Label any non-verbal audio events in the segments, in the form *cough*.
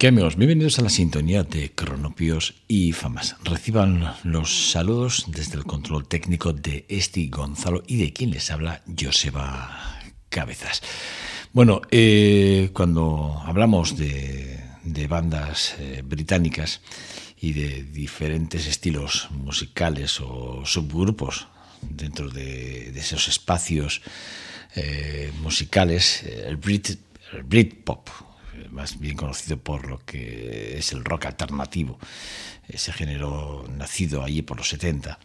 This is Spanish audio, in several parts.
¿Qué? Bienvenidos a la sintonía de Cronopios y Famas. Reciban los saludos desde el control técnico de Esti Gonzalo y de quien les habla, Joseba Cabezas. Bueno, eh, cuando hablamos de, bandas eh, británicas y de diferentes estilos musicales o subgrupos dentro de, esos espacios eh, musicales, el Brit, el Britpop más bien conocido por lo que es el rock alternativo, ese género nacido allí por los 70.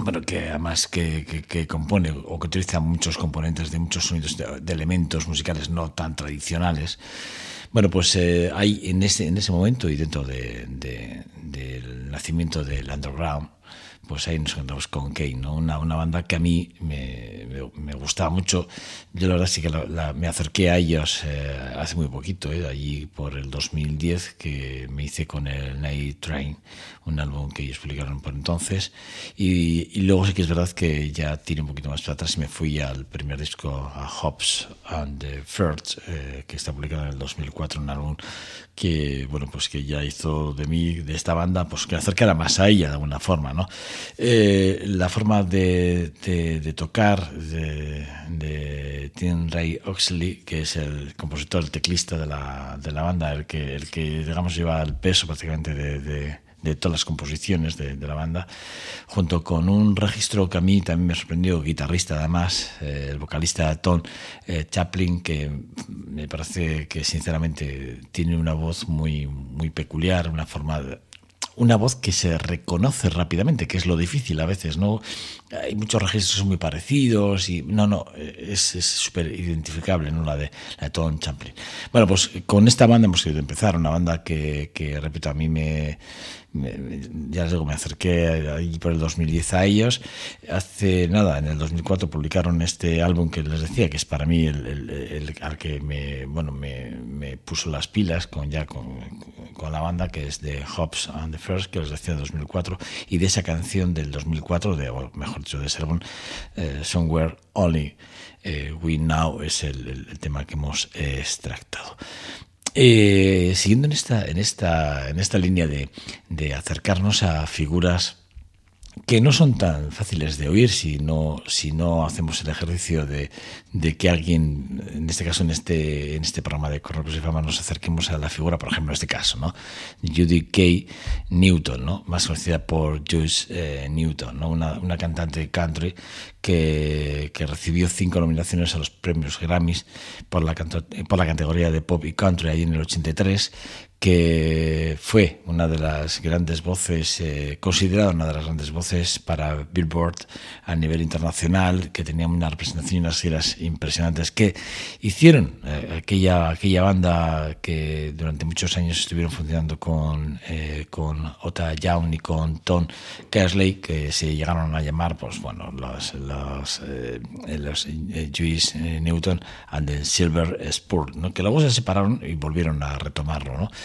Bueno, que además que, compone o que utiliza muchos componentes de muchos sonidos de, elementos musicales no tan tradicionales. Bueno, pues hay eh, en ese, en ese momento y dentro del nacimiento del underground, pues ahí nos encontramos con Kane, ¿no? Una, una banda que a mí me, me, gustaba mucho. Yo la verdad sí que me acerqué a ellos eh, hace muy poquito, ¿eh? allí por el 2010, que me hice con el Night Train, un álbum que ellos publicaron por entonces. Y, y, luego sí que es verdad que ya tiré un poquito más para atrás y me fui al primer disco, a Hobbs and the First, eh, que está publicado en el 2004, un álbum que bueno pues que ya hizo de mí de esta banda pues que acercara más a ella de alguna forma no eh, la forma de, de, tocar de, de, Tim Ray Oxley que es el compositor el teclista de la, de la banda el que el que digamos lleva el peso prácticamente de de todas las composiciones de, la banda, junto con un registro que a mí también me sorprendió, guitarrista además, eh, el vocalista Tom eh, Chaplin, que me parece que sinceramente tiene una voz muy, muy peculiar, una forma una voz que se reconoce rápidamente, que es lo difícil a veces, ¿no? Hay muchos registros muy parecidos y no, no, es súper identificable, ¿no? La de, la de Tom Champlin. Bueno, pues con esta banda hemos querido empezar, una banda que, que repito, a mí me, ya les digo, me acerqué ahí por el 2010 a ellos. Hace nada, en el 2004 publicaron este álbum que les decía, que es para mí el, al que me, bueno, me, puso las pilas con ya con, con, la banda, que es de Hobbs and the First, que les decía en 2004, y de esa canción del 2004, de, o mejor dicho, de ese álbum, eh, Somewhere Only eh, We Now, es el, tema que hemos extractado. Eh, siguiendo en esta, en esta, en esta línea de, de acercarnos a figuras que no son tan fáciles de oír si no, si no hacemos el ejercicio de, de que alguien, en este caso, en este, en este programa de Corrupos y Fama, nos acerquemos a la figura, por ejemplo, en este caso, ¿no? Judy K. Newton, ¿no? Más conocida por Joyce eh, Newton, ¿no? Una, una, cantante de country que, que, recibió cinco nominaciones a los premios Grammys por la, por la categoría de pop y country ahí en el 83, que fue una de las grandes voces, eh, considerada una de las grandes voces para Billboard a nivel internacional, que tenía una representación y unas giras impresionantes, que hicieron eh, aquella, aquella banda que durante muchos años estuvieron funcionando con, eh, con Ota Young y con Tom Kersley, que se llegaron a llamar, pues bueno, los, los, los Juice Newton and the Silver Spur, ¿no? que luego se separaron y volvieron a retomarlo, ¿no?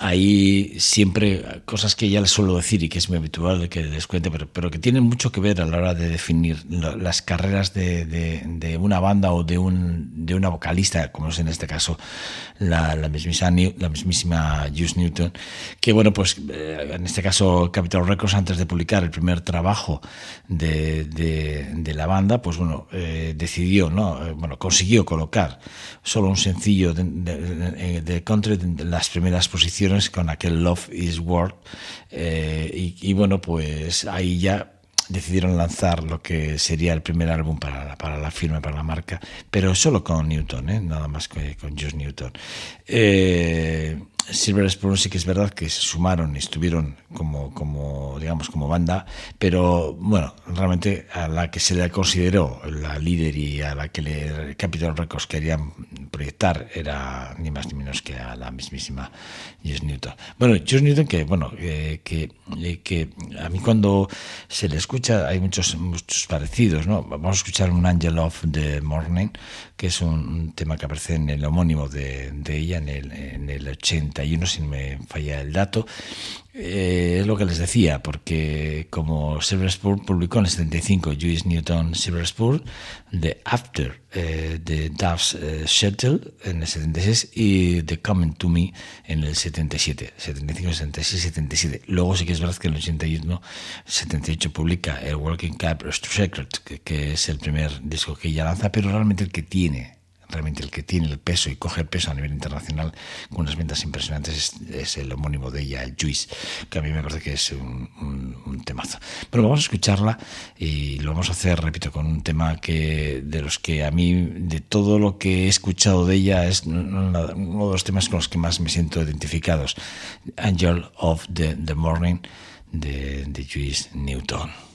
Ahí siempre cosas que ya les suelo decir y que es muy habitual que les cuente, pero, pero que tienen mucho que ver a la hora de definir las carreras de, de, una banda o de, un, de una vocalista, como es en este caso la, la, mismísima, la mismísima Juice Newton, que bueno, pues eh, en este caso Capitol Records antes de publicar el primer trabajo de, de la banda, pues bueno, eh, decidió, ¿no? Eh, bueno, consiguió colocar solo un sencillo de, de country en las primeras posiciones con aquel Love is War. Eh, y, bueno, pues ahí ya decidieron lanzar lo que sería el primer álbum para, para la firma, para la marca, pero solo con Newton, ¿eh? nada más que con Just Newton. Eh, Silver Spoon sí que es verdad que se sumaron y estuvieron como, como, digamos, como banda, pero bueno, realmente a la que se le consideró la líder y a la que le Capitol Records querían proyectar era ni más ni menos que a la mismísima Josh Newton. Bueno, Josh Newton que, bueno, eh, que, eh, que a mí cuando se le escucha hay muchos, muchos parecidos, ¿no? Vamos a escuchar un Angel of the Morning, que es un, tema que aparece en el homónimo de, de ella en el, en el 80 si no me falla el dato, eh, es lo que les decía, porque como Silver Spur publicó en el 75 Juice Newton Silver Spur, The After eh, de Dove's eh, Shuttle en el 76 y The Coming to Me en el 77, 75, 76, 77. Luego sí que es verdad que en el 81, 78 publica el Working Cap Secret, que, que es el primer disco que ella lanza, pero realmente el que tiene realmente el que tiene el peso y coge peso a nivel internacional con unas ventas impresionantes es, el homónimo de ella, el Juice, que a mí me parece que es un, temazo. Pero vamos a escucharla y lo vamos a hacer, repito, con un tema que de los que a mí, de todo lo que he escuchado de ella, es uno de los temas con los que más me siento identificados, Angel of the, Morning de, de Juice Newton.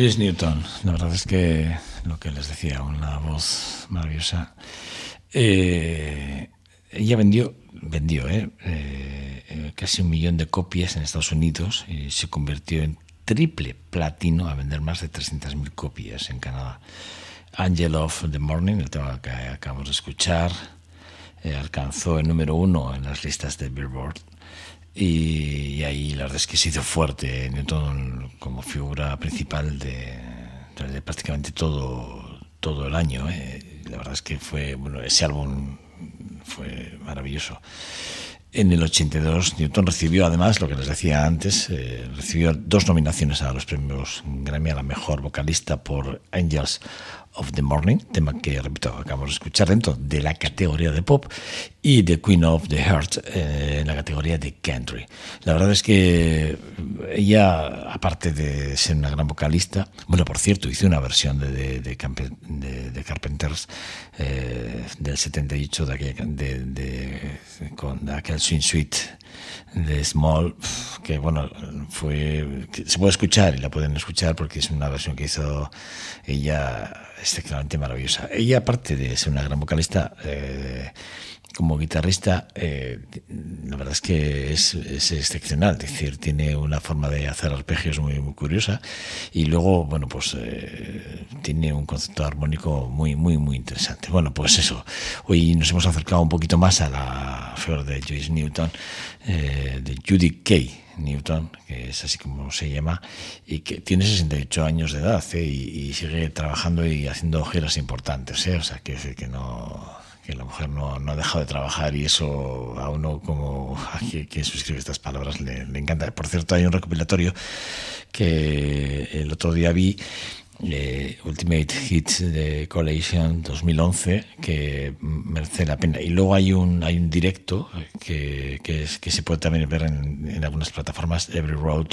Luis Newton, la verdad es que lo que les decía, una voz maravillosa. Eh, ella vendió, vendió eh, eh, casi un millón de copias en Estados Unidos y se convirtió en triple platino a vender más de 300.000 copias en Canadá. Angel of the Morning, el tema que acabamos de escuchar, alcanzó el número uno en las listas de Billboard y, ahí la verdad es que se hizo fuerte Newton como figura principal de, prácticamente todo, todo el año. ¿eh? La verdad es que fue, bueno, ese álbum fue maravilloso. En el 82, Newton recibió además, lo que les decía antes, eh, recibió dos nominaciones a los premios Grammy a la mejor vocalista por Angels of the Morning, tema que, repito, acabamos de escuchar dentro de la categoría de pop, y The Queen of the Heart eh, en la categoría de country. La verdad es que ella, aparte de ser una gran vocalista, bueno, por cierto, hizo una versión de, de, de, Carpenters eh, del 78 de, aquel, de, con aquel Swing Suite de Small, que bueno, fue se puede escuchar y la pueden escuchar porque es una versión que hizo ella excepcionalmente maravillosa. Ella, aparte de ser una gran vocalista, eh, como guitarrista, eh, la verdad es que es, excepcional, es decir, tiene una forma de hacer arpegios muy, muy curiosa. Y luego, bueno, pues eh, tiene un concepto armónico muy, muy, muy interesante. Bueno, pues eso, hoy nos hemos acercado un poquito más a la flor de Joyce Newton, eh, de Judy Kay. Newton, que es así como se llama, y que tiene 68 años de edad y, sigue trabajando y haciendo giras importantes, o sea, que no, que la mujer no, no, ha dejado de trabajar y eso a uno como a quien suscribe estas palabras le, le, encanta. Por cierto, hay un recopilatorio que el otro día vi eh, Ultimate Hits de Collation 2011 que merece la pena. Y luego hay un, hay un directo que, que, es, que se puede también ver en, algunas plataformas, Every Road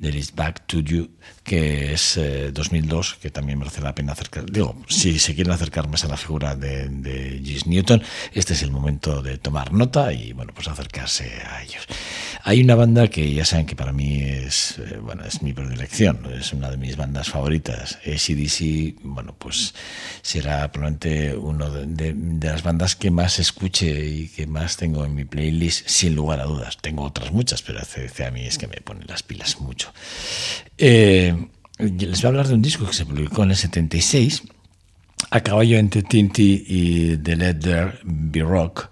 There is Back to You, que es 2002, eh, que también merece la pena acercar. Digo, si se quieren acercar más a la figura de, de Gis Newton, este es el momento de tomar nota y bueno, pues acercarse a ellos. Hay una banda que ya saben que para mí es, eh, bueno, es mi predilección, es una de mis bandas favoritas ACDC, bueno, pues será probablemente una de, las bandas que más escuche y que más tengo en mi playlist, sin lugar a dudas. Tengo otras muchas, pero a mí es que me pone las pilas mucho. Eh, les voy a hablar de un disco que se publicó en el 76 a caballo entre Tinti y The Let There Be Rock,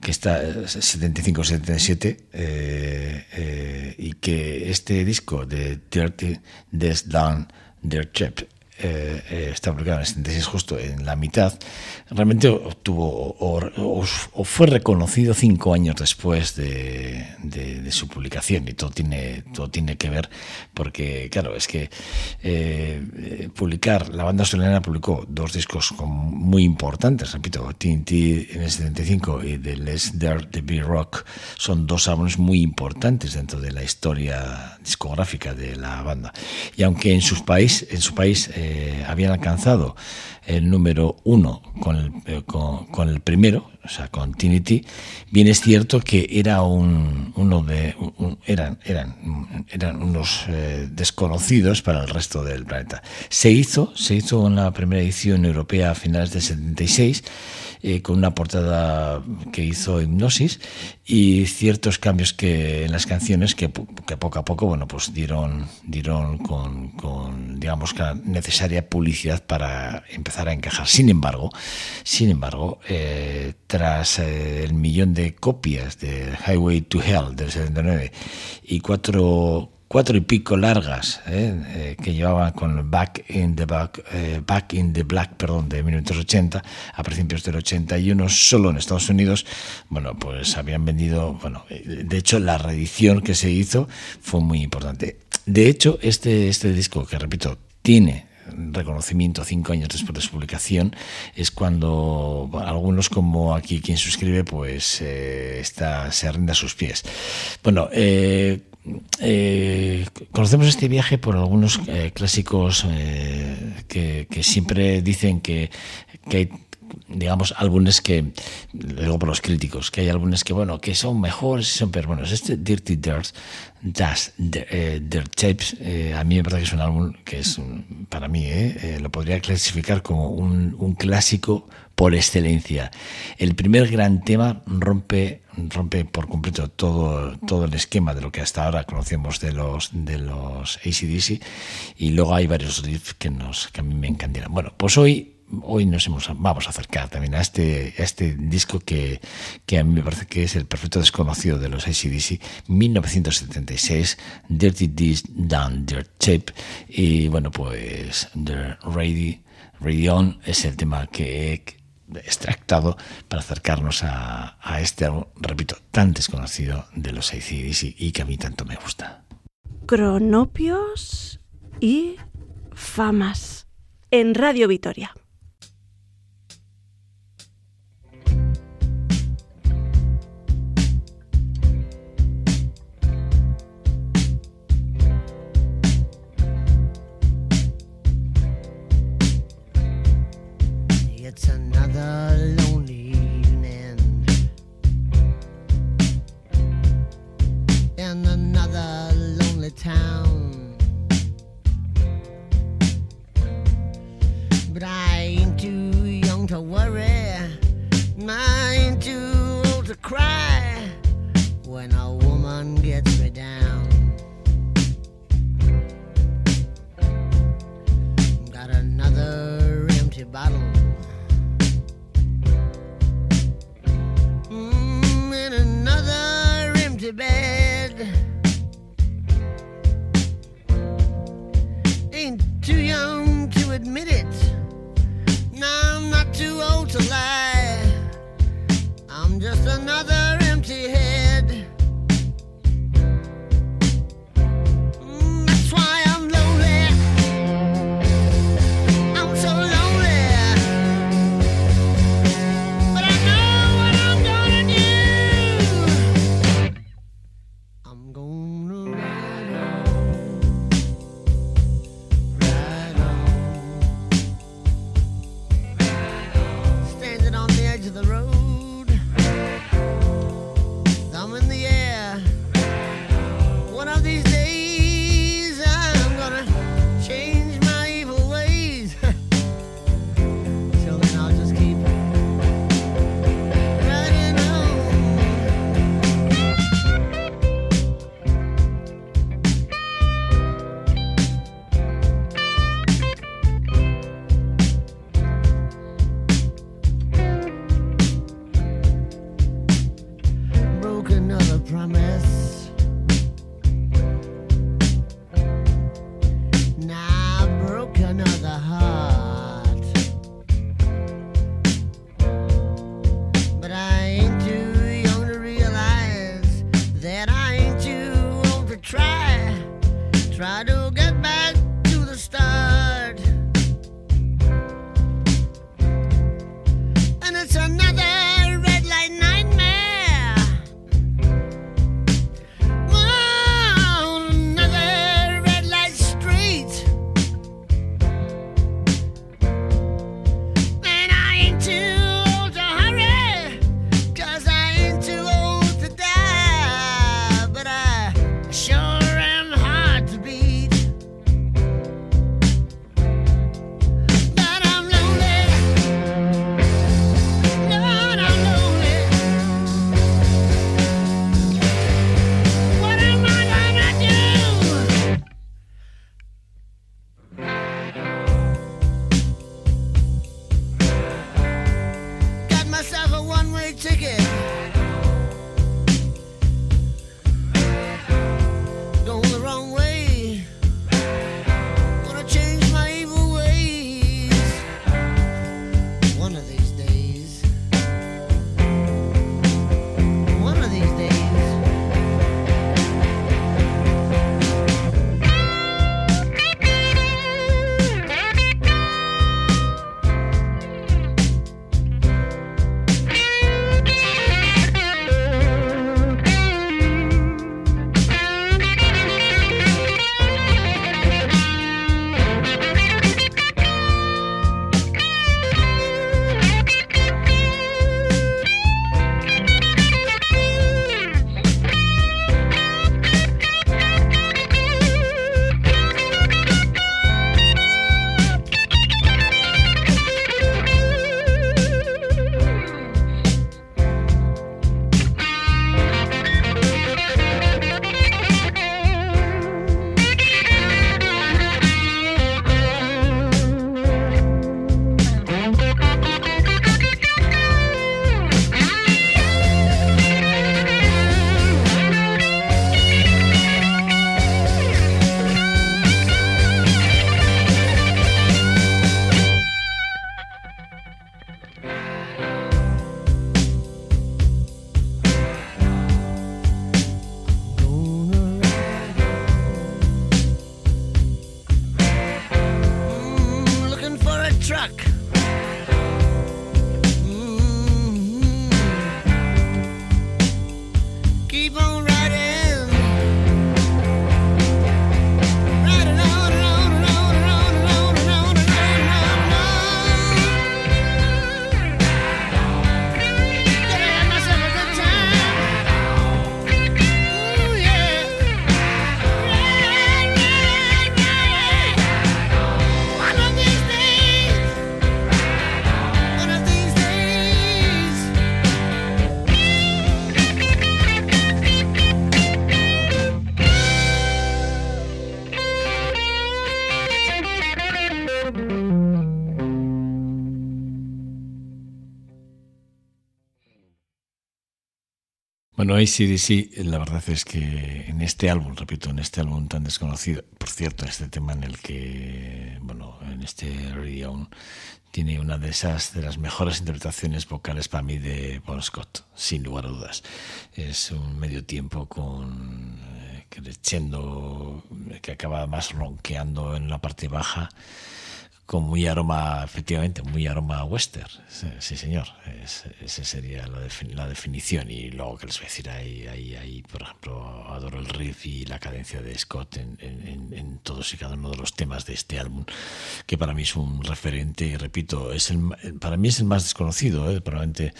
que está 75-77, eh, eh, y que este disco de Dirty Death Down Their Chip eh, eh, está publicado en el 76 justo en la mitad, realmente obtuvo o, fue reconocido cinco años después de, su publicación y todo tiene, todo tiene que ver porque, claro, es que eh, publicar, la banda australiana publicó dos discos muy importantes, repito, TNT en el 75 y The Let's Dare the Be Rock son dos álbumes muy importantes dentro de la historia discográfica de la banda. Y aunque en, sus país, en su país eh, habían alcanzado el número uno con el, eh, con, el primero, o sea, con Trinity, bien es cierto que era un, uno de, eran, eran, eran unos eh, desconocidos para el resto del planeta. Se hizo, se hizo una primera edición europea a finales del 76 eh, con una portada que hizo Hipnosis y ciertos cambios que en las canciones que, que poco a poco bueno pues dieron dieron con, digamos la necesaria publicidad para empezar a encajar. Sin embargo sin embargo eh, tras eh, el millón de copias de Highway to Hell del 79 y cuatro cuatro y pico largas ¿eh? Eh, que llevaban con Back in the Back, eh, Back in the Black, perdón, de 1980 a principios del 81 solo en Estados Unidos, bueno, pues habían vendido, bueno, de hecho la reedición que se hizo fue muy importante. De hecho, este, este disco, que repito, tiene reconocimiento cinco años después de su publicación es cuando algunos como aquí quien suscribe pues está se rinde a sus pies bueno eh, conocemos este viaje por algunos eh, clásicos eh, que, siempre dicen que, hay digamos álbumes que luego por los críticos que hay álbumes que bueno que son mejores son peores bueno este Dirty Dirt Das Dirt Tapes a mí me parece que es un álbum que es para mí lo podría clasificar como un, un clásico por excelencia. El primer gran tema rompe, rompe por completo todo, todo el esquema de lo que hasta ahora conocemos de los, de los ACDC y luego hay varios riffs que, nos, que a mí me encantan. Bueno, pues hoy hoy nos hemos, vamos a acercar también a este, a este disco que, que, a mí me parece que es el perfecto desconocido de los ACDC, 1976, Dirty This Down Dirt Tape, y bueno, pues The Ready, Ready On es el tema que extractado para acercarnos a, este repito, tan desconocido de los ACDC y que a mí tanto me gusta. Cronopios y famas en Radio Vitoria. too young to admit it. Now I'm not too old to lie. I'm just another empty head. Bueno, ACDC, la verdad es que en este álbum, repito, en este álbum tan desconocido, por cierto, este tema en el que, bueno, en este Radio tiene una de esas, de las mejores interpretaciones vocales para mí de Bon Scott, sin lugar a dudas. Es un medio tiempo con eh, creciendo, que acaba más ronqueando en la parte baja con muy aroma, efectivamente, muy aroma western. Sí, señor. esa sería la, definición. Y luego que les voy a decir ahí, ahí, ahí, por ejemplo, adoro el riff y la cadencia de Scott en, todos y cada uno de los temas de este álbum, que para mí es un referente, y repito, es el, para mí es el más desconocido, ¿eh? probablemente.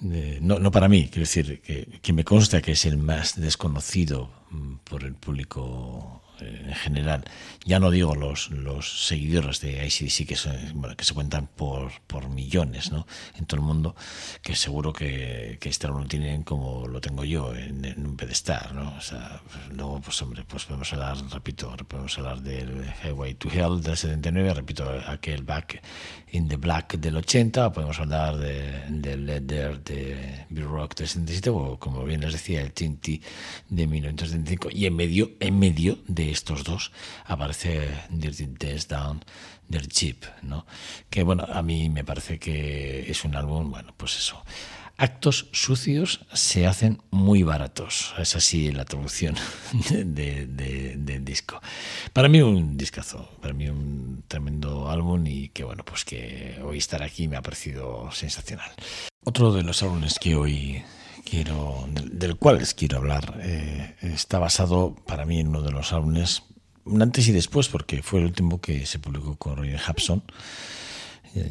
no, no para mí, quiero decir, que, que me consta que es el más desconocido mm, por el público eh, en general. Ya no digo los, los seguidores de ICDC que, bueno, que se cuentan por, por millones ¿no? en todo el mundo, que seguro que, que este lo tienen como lo tengo yo, en, un pedestal. ¿no? Pues, luego, pues hombre, pues podemos hablar, repito, podemos hablar del Highway to Hell del 79, repito, aquel Back in the Black del 80, podemos hablar del de Leather de B-Rock del 77, o como bien les decía, el Tinti de 1975, y en medio, en medio de estos dos aparece Dirty Death Down del Chip, ¿no? Que bueno, a mí me parece que es un álbum, bueno, pues eso. Actos sucios se hacen muy baratos. Es así la traducción *laughs* del de, disco. Para mí un discazo, para mí un tremendo álbum y que bueno, pues que hoy estar aquí me ha parecido sensacional. Otro de los álbumes que hoy quiero, del, cual les quiero hablar, eh, está basado para mí en uno de los álbumes, antes y después, porque fue el último que se publicó con Roger Hapson.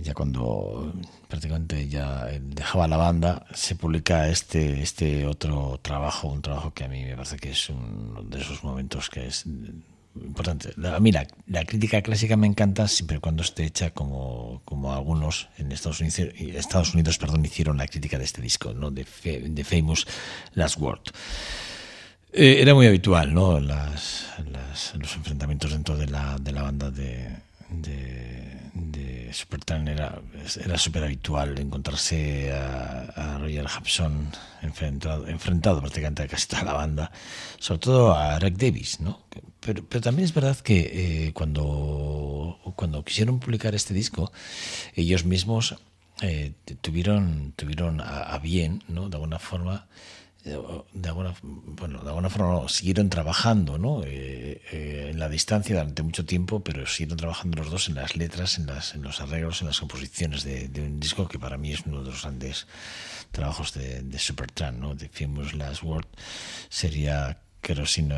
Ya cuando prácticamente ya dejaba la banda, se publica este, este otro trabajo, un trabajo que a mí me parece que es uno de esos momentos que es importante. A mí la, crítica clásica me encanta siempre cuando esté hecha como, como algunos en Estados Unidos, Estados Unidos perdón, hicieron la crítica de este disco, ¿no? de, de Famous Last Word. Eh, era muy habitual ¿no? Las, los enfrentamientos dentro de la, de la banda de, de Supertramp era, era súper habitual encontrarse a, Roger Hudson enfrentado, enfrentado prácticamente a casi toda la banda, sobre todo a Rick Davis, ¿no? Pero, pero también es verdad que eh, cuando, cuando quisieron publicar este disco, ellos mismos eh, tuvieron, tuvieron a, bien, ¿no? De alguna forma, de alguna, bueno, de alguna forma siguieron trabajando ¿no? Eh, eh, en la distancia durante mucho tiempo, pero siguieron trabajando los dos en las letras, en, las, en los arreglos, en las composiciones de, un disco que para mí es uno de los grandes trabajos de, de Supertramp, ¿no? de Famous Last Word. Sería, creo, si no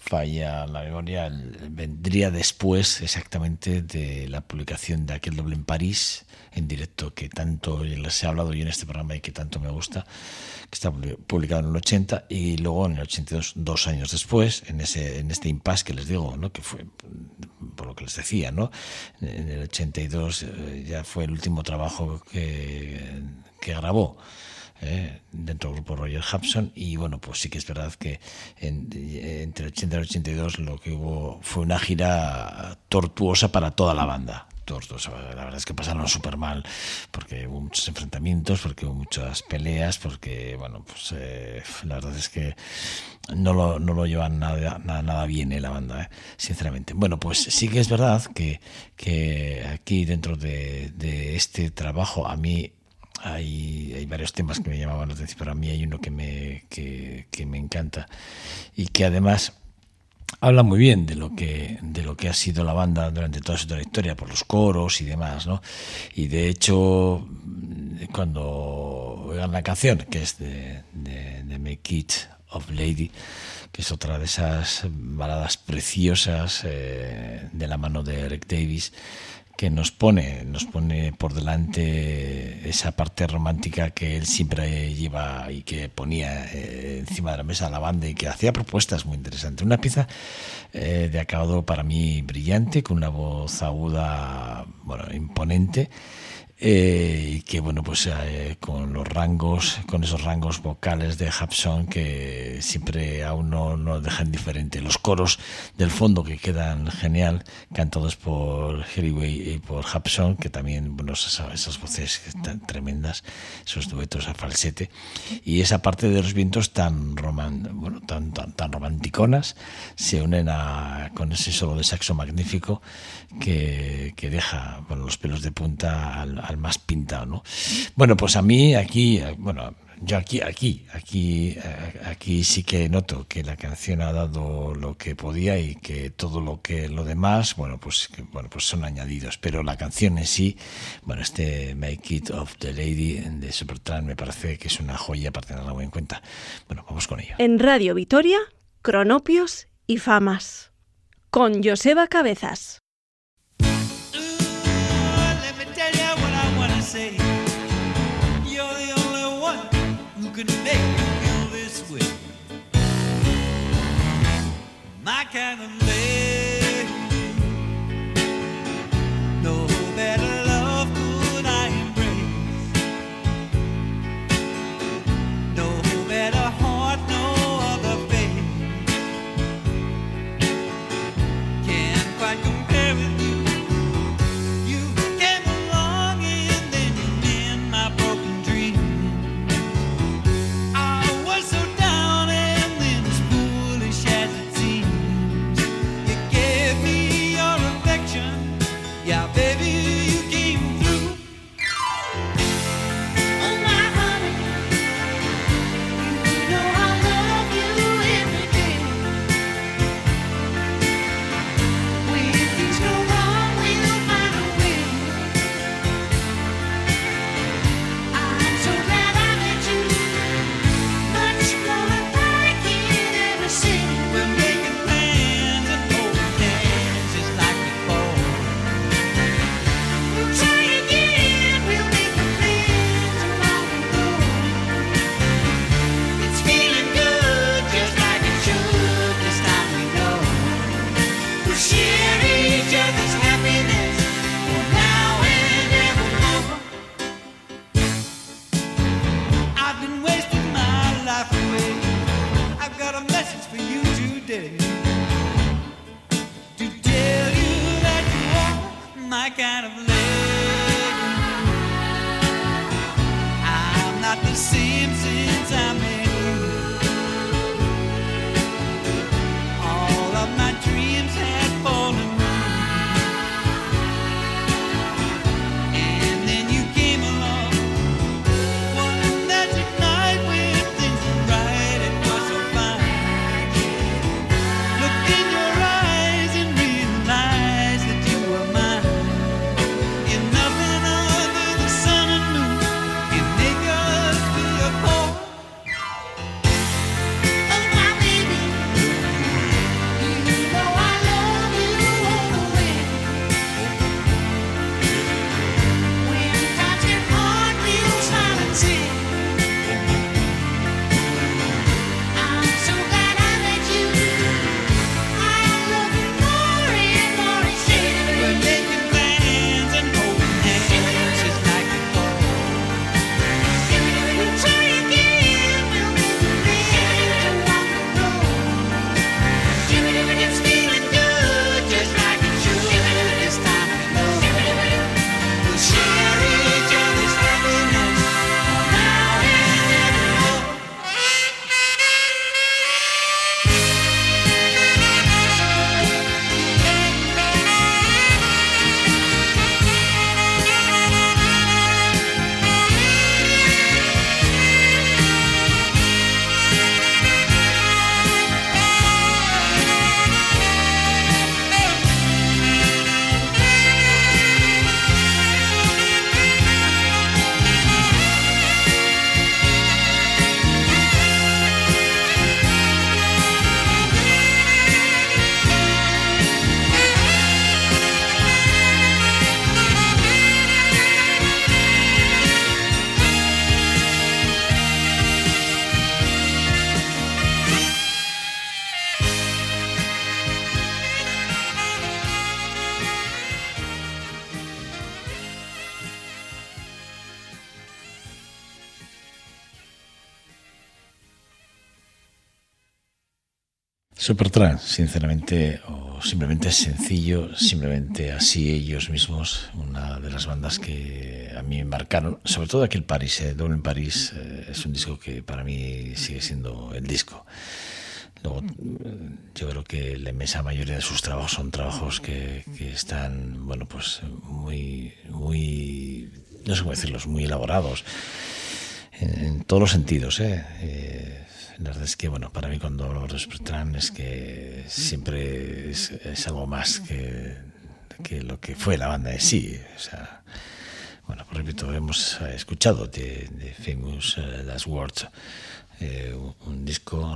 falla la memoria, vendría después exactamente de la publicación de aquel doble en París, en directo, que tanto les he hablado yo en este programa y que tanto me gusta que está publicado en el 80 y luego en el 82, dos años después, en, ese, en este impasse que les digo, ¿no? que fue por lo que les decía, ¿no? en el 82 eh, ya fue el último trabajo que, que grabó. ¿Eh? dentro del grupo Roger Hudson y bueno pues sí que es verdad que entre el 80 y el 82 lo que hubo fue una gira tortuosa para toda la banda la verdad es que pasaron súper mal, porque hubo muchos enfrentamientos, porque hubo muchas peleas, porque, bueno, pues eh, la verdad es que no lo, no lo llevan nada, nada, bien eh, la banda, eh, sinceramente. Bueno, pues sí que es verdad que, que aquí dentro de, de este trabajo a mí hay, hay, varios temas que me llamaban la atención, pero a mí hay uno que me, que, que me encanta y que además habla muy bien de lo que de lo que ha sido la banda durante toda su trayectoria por los coros y demás no y de hecho cuando oigan la canción que es de, de, Make It of Lady que es otra de esas baladas preciosas eh, de la mano de Eric Davis que nos pone, nos pone por delante esa parte romántica que él siempre lleva y que ponía eh, encima de la mesa la banda y que hacía propuestas muy interesantes. Una pieza eh, de acabado para mí brillante, con una voz aguda, bueno, imponente eh, y que bueno pues eh, con los rangos con esos rangos vocales de Hapson que siempre a uno no dejan diferente los coros del fondo que quedan genial cantados por Harry y por Hapson que también bueno esas, voces tan tremendas esos duetos a falsete. Y esa parte de los vientos tan roman, bueno tan, tan, tan romanticonas se unen a, con ese solo de saxo magnífico que, que deja bueno, los pelos de punta al, al más pintado, ¿no? Bueno, pues a mí aquí, bueno, yo aquí, aquí, aquí, aquí sí que noto que la canción ha dado lo que podía y que todo lo que lo demás, bueno, pues, bueno, pues son añadidos. Pero la canción en sí, bueno, este Make It of the Lady de Supertramp me parece que es una joya para tenerla muy en cuenta. Bueno, vamos con ello. En Radio Vitoria, Cronopios y Famas, con Joseba Cabezas. say you're the only one who can make me feel this way. My kind of love. Supertramp, sinceramente, o simplemente sencillo, simplemente así ellos mismos, una de las bandas que a mí me marcaron, sobre todo aquí en París, eh, Doble en París, eh, es un disco que para mí sigue siendo el disco. Luego, yo creo que la inmensa mayoría de sus trabajos son trabajos que, están, bueno, pues muy, muy, no sé cómo decirlos, muy elaborados en, todos los sentidos, ¿eh? eh la verdad es que, bueno, para mí cuando de Supertramp es que siempre es, algo más que, que, lo que fue la banda de sí. O sea, bueno, por repito, hemos escuchado de, Famous uh, Last Words eh, un disco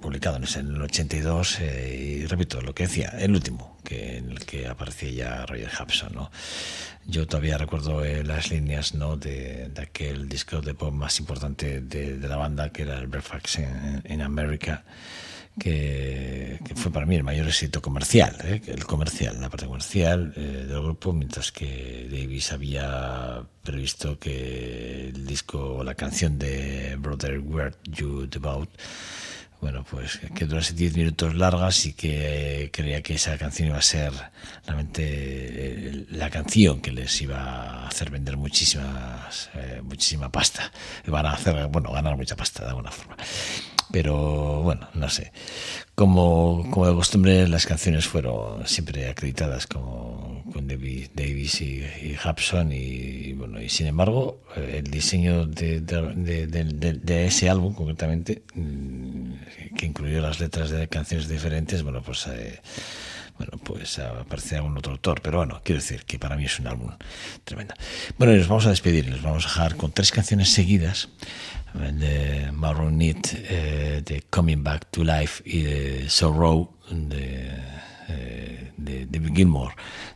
publicado en el 82 eh, y repito lo que decía, el último, que, en el que aparecía ya Roger Hudson. ¿no? Yo todavía recuerdo eh, las líneas ¿no? de, aquel disco de pop más importante de, la banda, que era el Breakfast in, America, que, fue para mí el mayor éxito comercial, ¿eh? el comercial, la parte comercial eh, del grupo, mientras que Davis había previsto que el disco, la canción de Brother Where You Devout, bueno, pues que durase 10 minutos largas y que creía que esa canción iba a ser realmente eh, la canción que les iba a hacer vender muchísimas, muchísima pasta. Iban a hacer, bueno, ganar mucha pasta de alguna forma pero bueno, no sé. Como, como de costumbre, las canciones fueron siempre acreditadas como con David, Davis y, y y, bueno, y sin embargo, el diseño de, de, de, ese álbum concretamente, mm, que incluyó las letras de canciones diferentes, bueno, pues... Eh, bueno, pues aparece algún otro autor, pero bueno, quiero decir que para mí es un álbum tremendo. Bueno, y nos vamos a despedir, nos vamos a dejar con tres canciones seguidas de Maroon Need, eh, de Coming Back to Life y de Sorrow de, eh, de David Gilmore.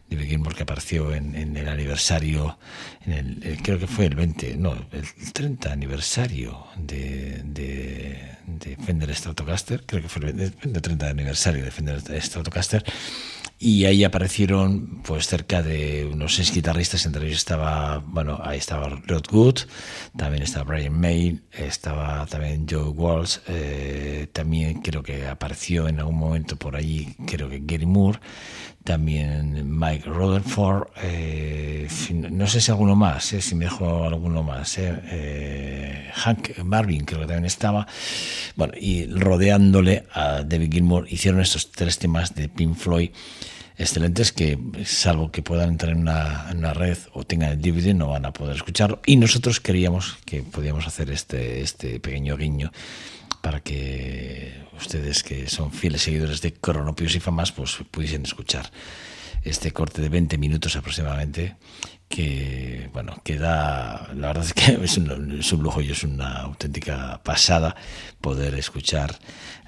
David Gilmore que apareció en, en el aniversario, en el, creo que fue el 20, no, el 30 aniversario de, de, de Fender Stratocaster, creo que fue el, el 30 aniversario de Fender Stratocaster y ahí aparecieron pues cerca de unos seis guitarristas, entre ellos estaba, bueno, ahí estaba Rod Good, también estaba Brian May, estaba también Joe Walsh, eh, también creo que apareció en algún momento por allí, creo que Gary Moore, también Mike Rutherford, eh, no sé si alguno más, eh, si me dejo alguno más, Hank Marvin creo que también estaba, bueno, y rodeándole a David Gilmour hicieron estos tres temas de Pink Floyd excelentes que, salvo que puedan entrar en una, red o tengan el DVD, no van a poder escucharlo. Y nosotros queríamos que podíamos hacer este, este pequeño guiño para que ustedes que son fieles seguidores de Cronopios y Famas pues pudiesen escuchar este corte de 20 minutos aproximadamente que bueno que da la verdad es que *laughs* es un, es lujo y es una auténtica pasada poder escuchar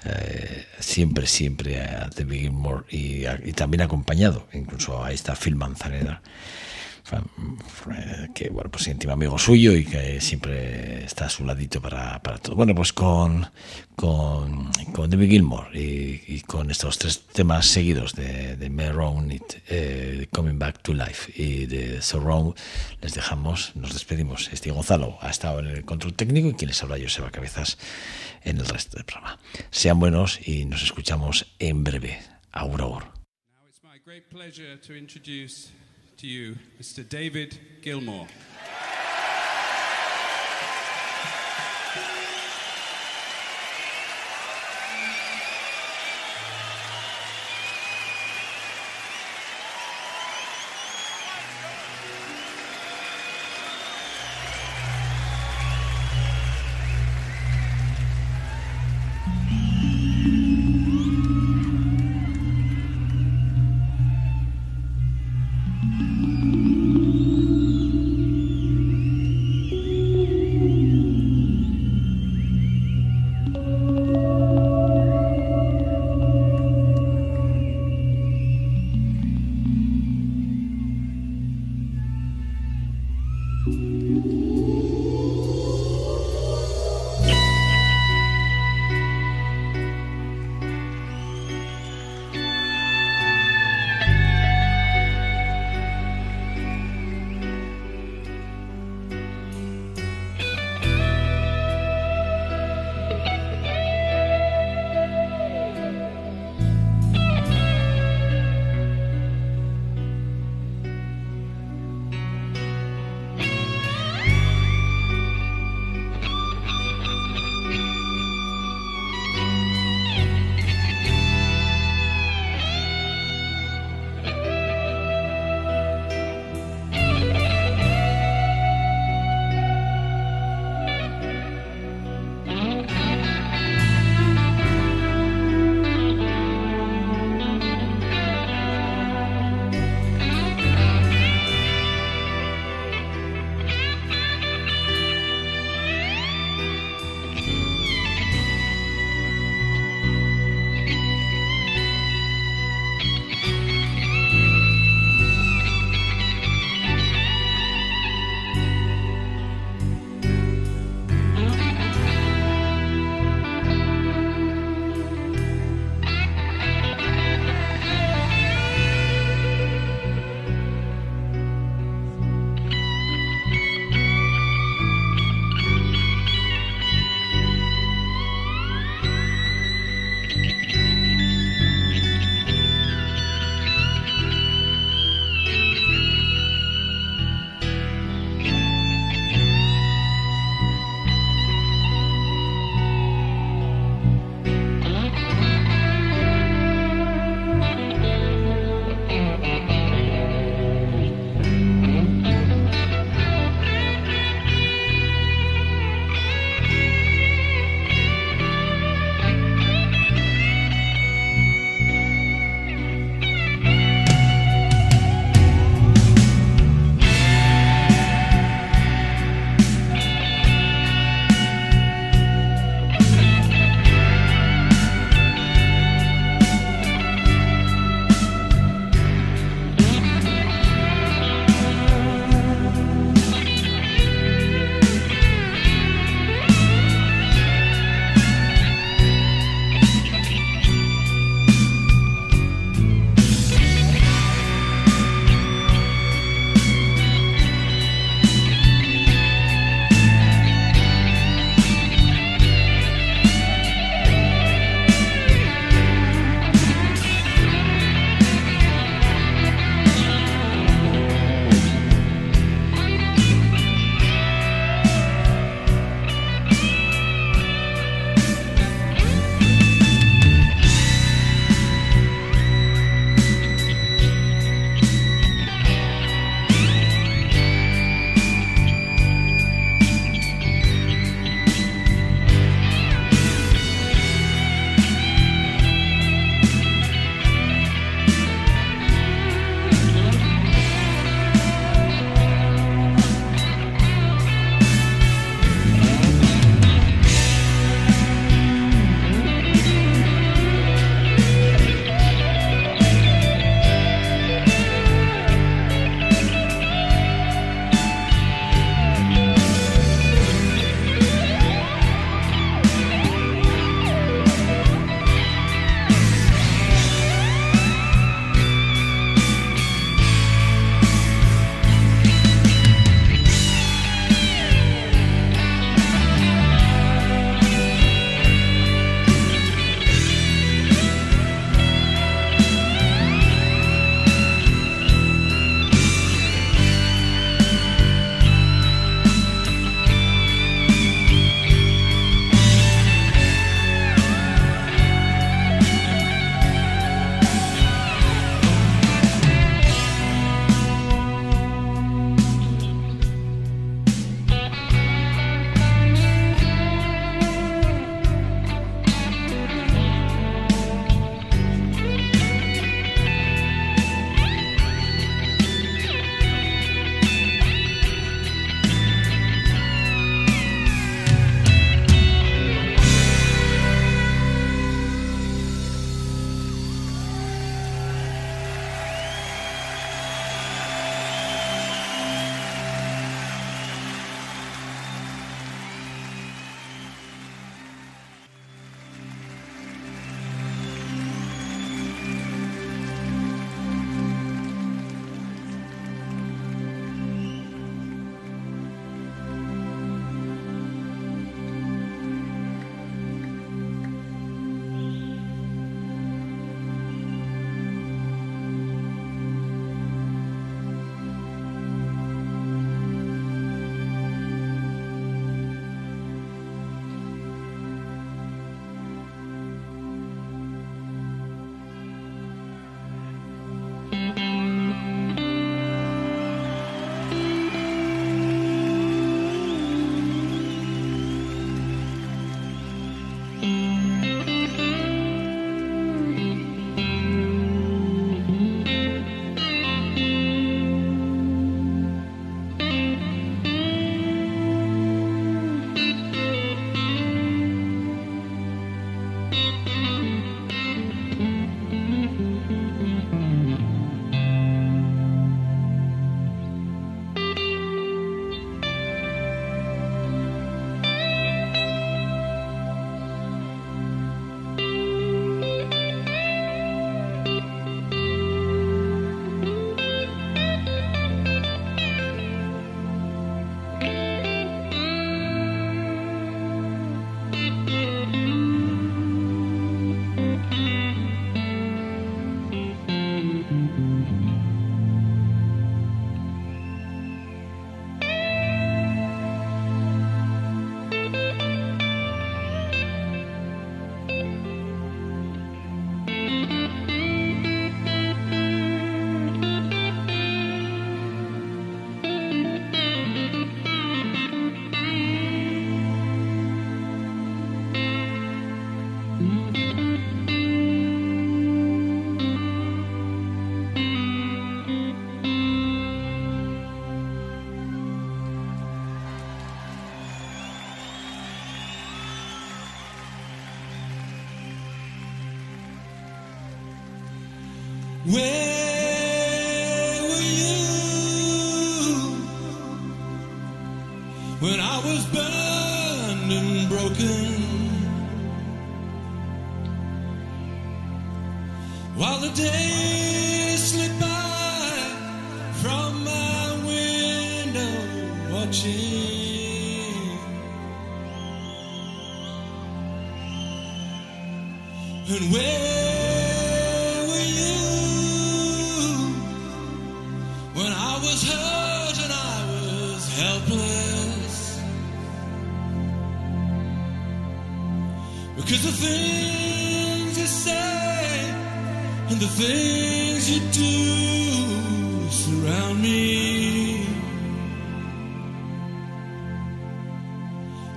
eh, siempre siempre a The Big More y, y, también acompañado incluso a esta Phil Manzanera que bueno, pues íntimo amigo suyo y que siempre está a su ladito para, para todo. Bueno, pues con, con, con David Gilmore y, con estos tres temas seguidos de, de eh, Coming Back to Life y de Surround, les dejamos, nos despedimos. Este Gonzalo ha estado en el control técnico y quien les habla Joseba Cabezas en el resto del programa. Sean buenos y nos escuchamos en breve. Agur, to you, Mr. David Gilmore.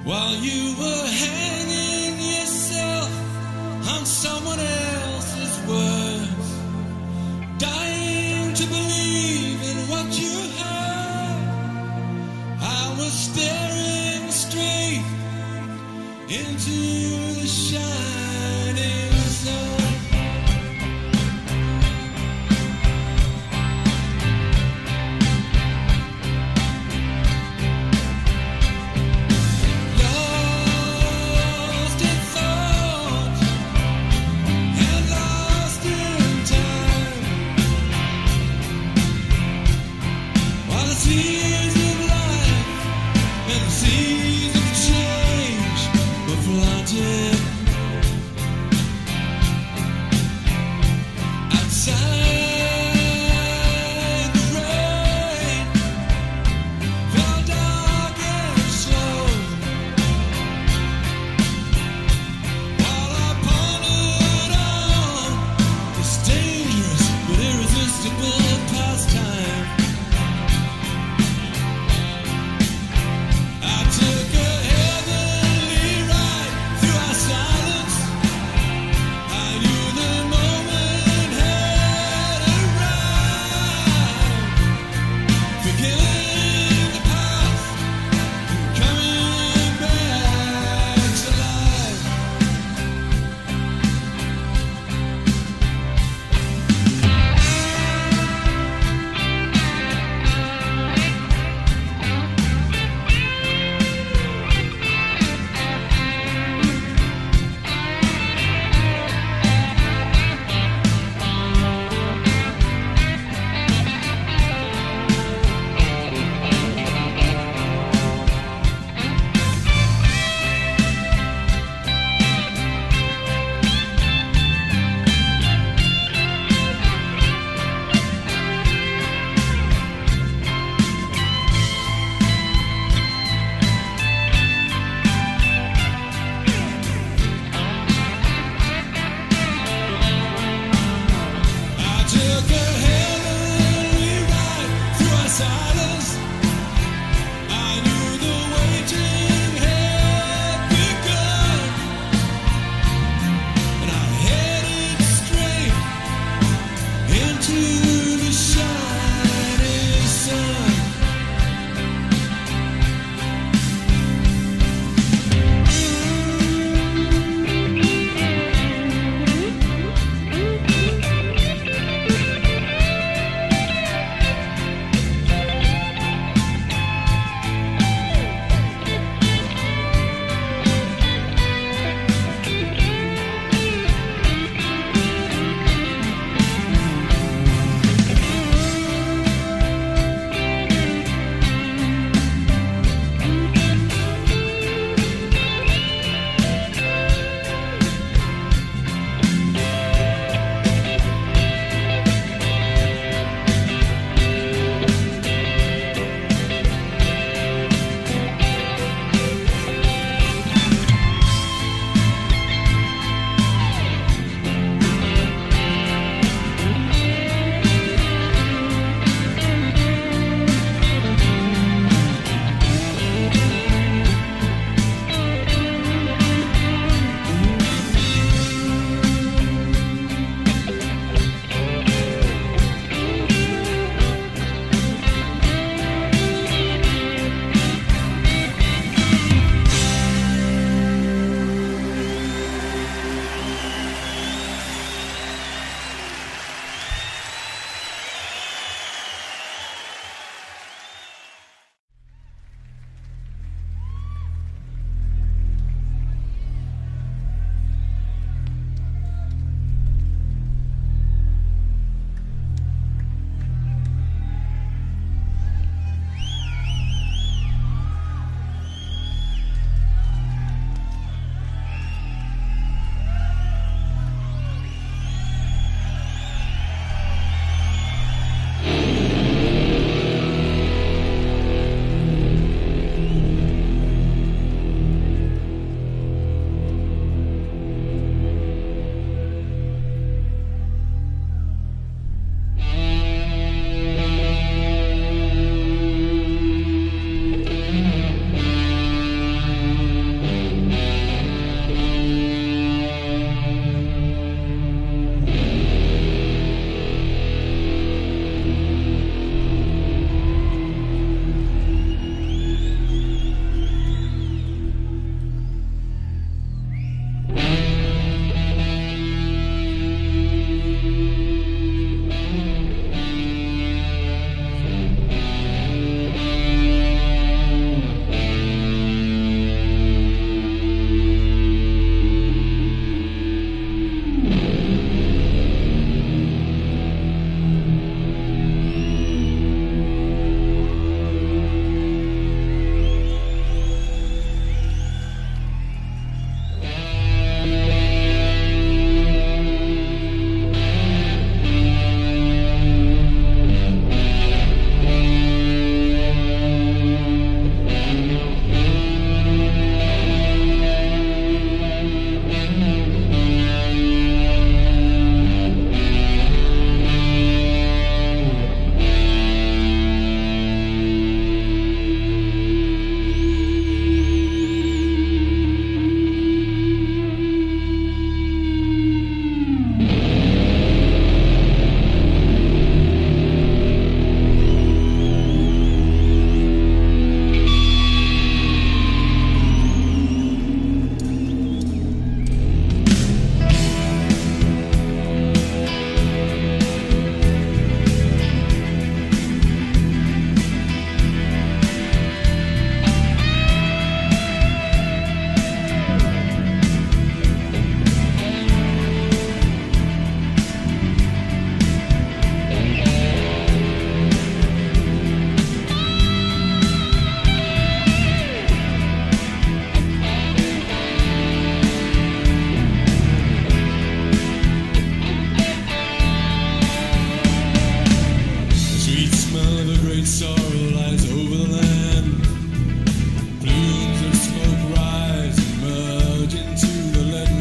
While you were hanging yourself on someone else's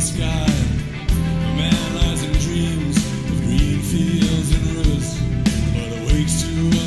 sky, I'm dreams of green fields and but awakes to